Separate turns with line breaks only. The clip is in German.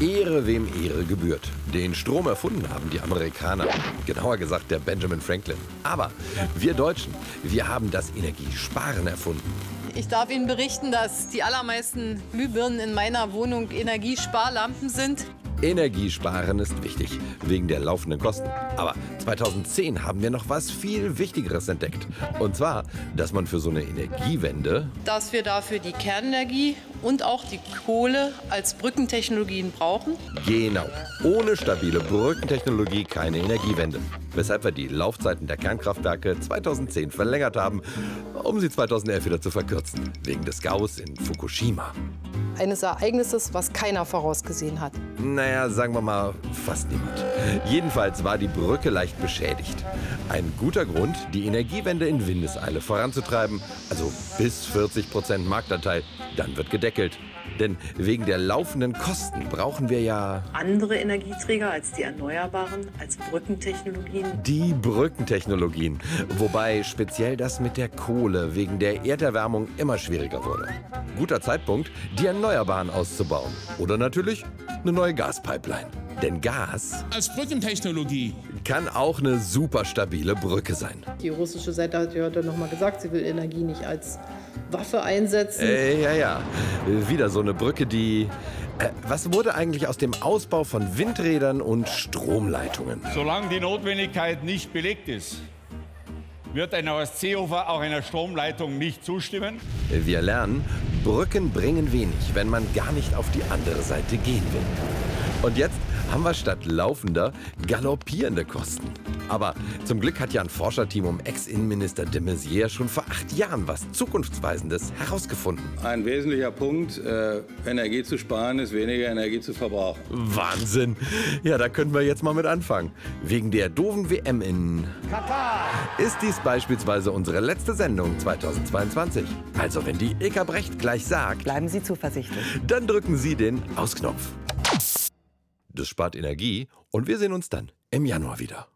Ehre wem Ehre gebührt. Den Strom erfunden haben die Amerikaner, genauer gesagt der Benjamin Franklin. Aber wir Deutschen, wir haben das Energiesparen erfunden.
Ich darf Ihnen berichten, dass die allermeisten Glühbirnen in meiner Wohnung Energiesparlampen sind.
Energiesparen ist wichtig, wegen der laufenden Kosten. Aber 2010 haben wir noch was viel Wichtigeres entdeckt. Und zwar, dass man für so eine Energiewende...
Dass wir dafür die Kernenergie und auch die Kohle als Brückentechnologien brauchen.
Genau. Ohne stabile Brückentechnologie keine Energiewende. Weshalb wir die Laufzeiten der Kernkraftwerke 2010 verlängert haben, um sie 2011 wieder zu verkürzen. Wegen des Gaus in Fukushima
eines Ereignisses, was keiner vorausgesehen hat.
Naja, sagen wir mal, fast niemand. Jedenfalls war die Brücke leicht beschädigt. Ein guter Grund, die Energiewende in Windeseile voranzutreiben, also bis 40 Prozent Marktanteil, dann wird gedeckelt. Denn wegen der laufenden Kosten brauchen wir ja
andere Energieträger als die erneuerbaren, als Brückentechnologien.
Die Brückentechnologien, wobei speziell das mit der Kohle wegen der Erderwärmung immer schwieriger wurde. Guter Zeitpunkt, die Erneuerbaren auszubauen. Oder natürlich eine neue Gaspipeline. Denn Gas
als Brückentechnologie
kann auch eine super stabile Brücke sein.
Die russische Seite hat ja heute noch mal gesagt, sie will Energie nicht als Waffe einsetzen.
Äh, ja, ja. Wieder so eine Brücke, die. Äh, was wurde eigentlich aus dem Ausbau von Windrädern und Stromleitungen?
Solange die Notwendigkeit nicht belegt ist, wird ein Ostseehofer auch einer Stromleitung nicht zustimmen.
Wir lernen, Brücken bringen wenig, wenn man gar nicht auf die andere Seite gehen will. Und jetzt haben wir statt laufender galoppierende Kosten. Aber zum Glück hat ja ein Forscherteam um Ex-Innenminister de Maizière schon vor acht Jahren was Zukunftsweisendes herausgefunden.
Ein wesentlicher Punkt, äh, Energie zu sparen, ist weniger Energie zu verbrauchen.
Wahnsinn! Ja, da können wir jetzt mal mit anfangen. Wegen der doofen WM in Katar ist dies beispielsweise unsere letzte Sendung 2022. Also wenn die Eka Brecht gleich sagt,
bleiben Sie zuversichtlich.
Dann drücken Sie den Ausknopf. Das spart Energie und wir sehen uns dann im Januar wieder.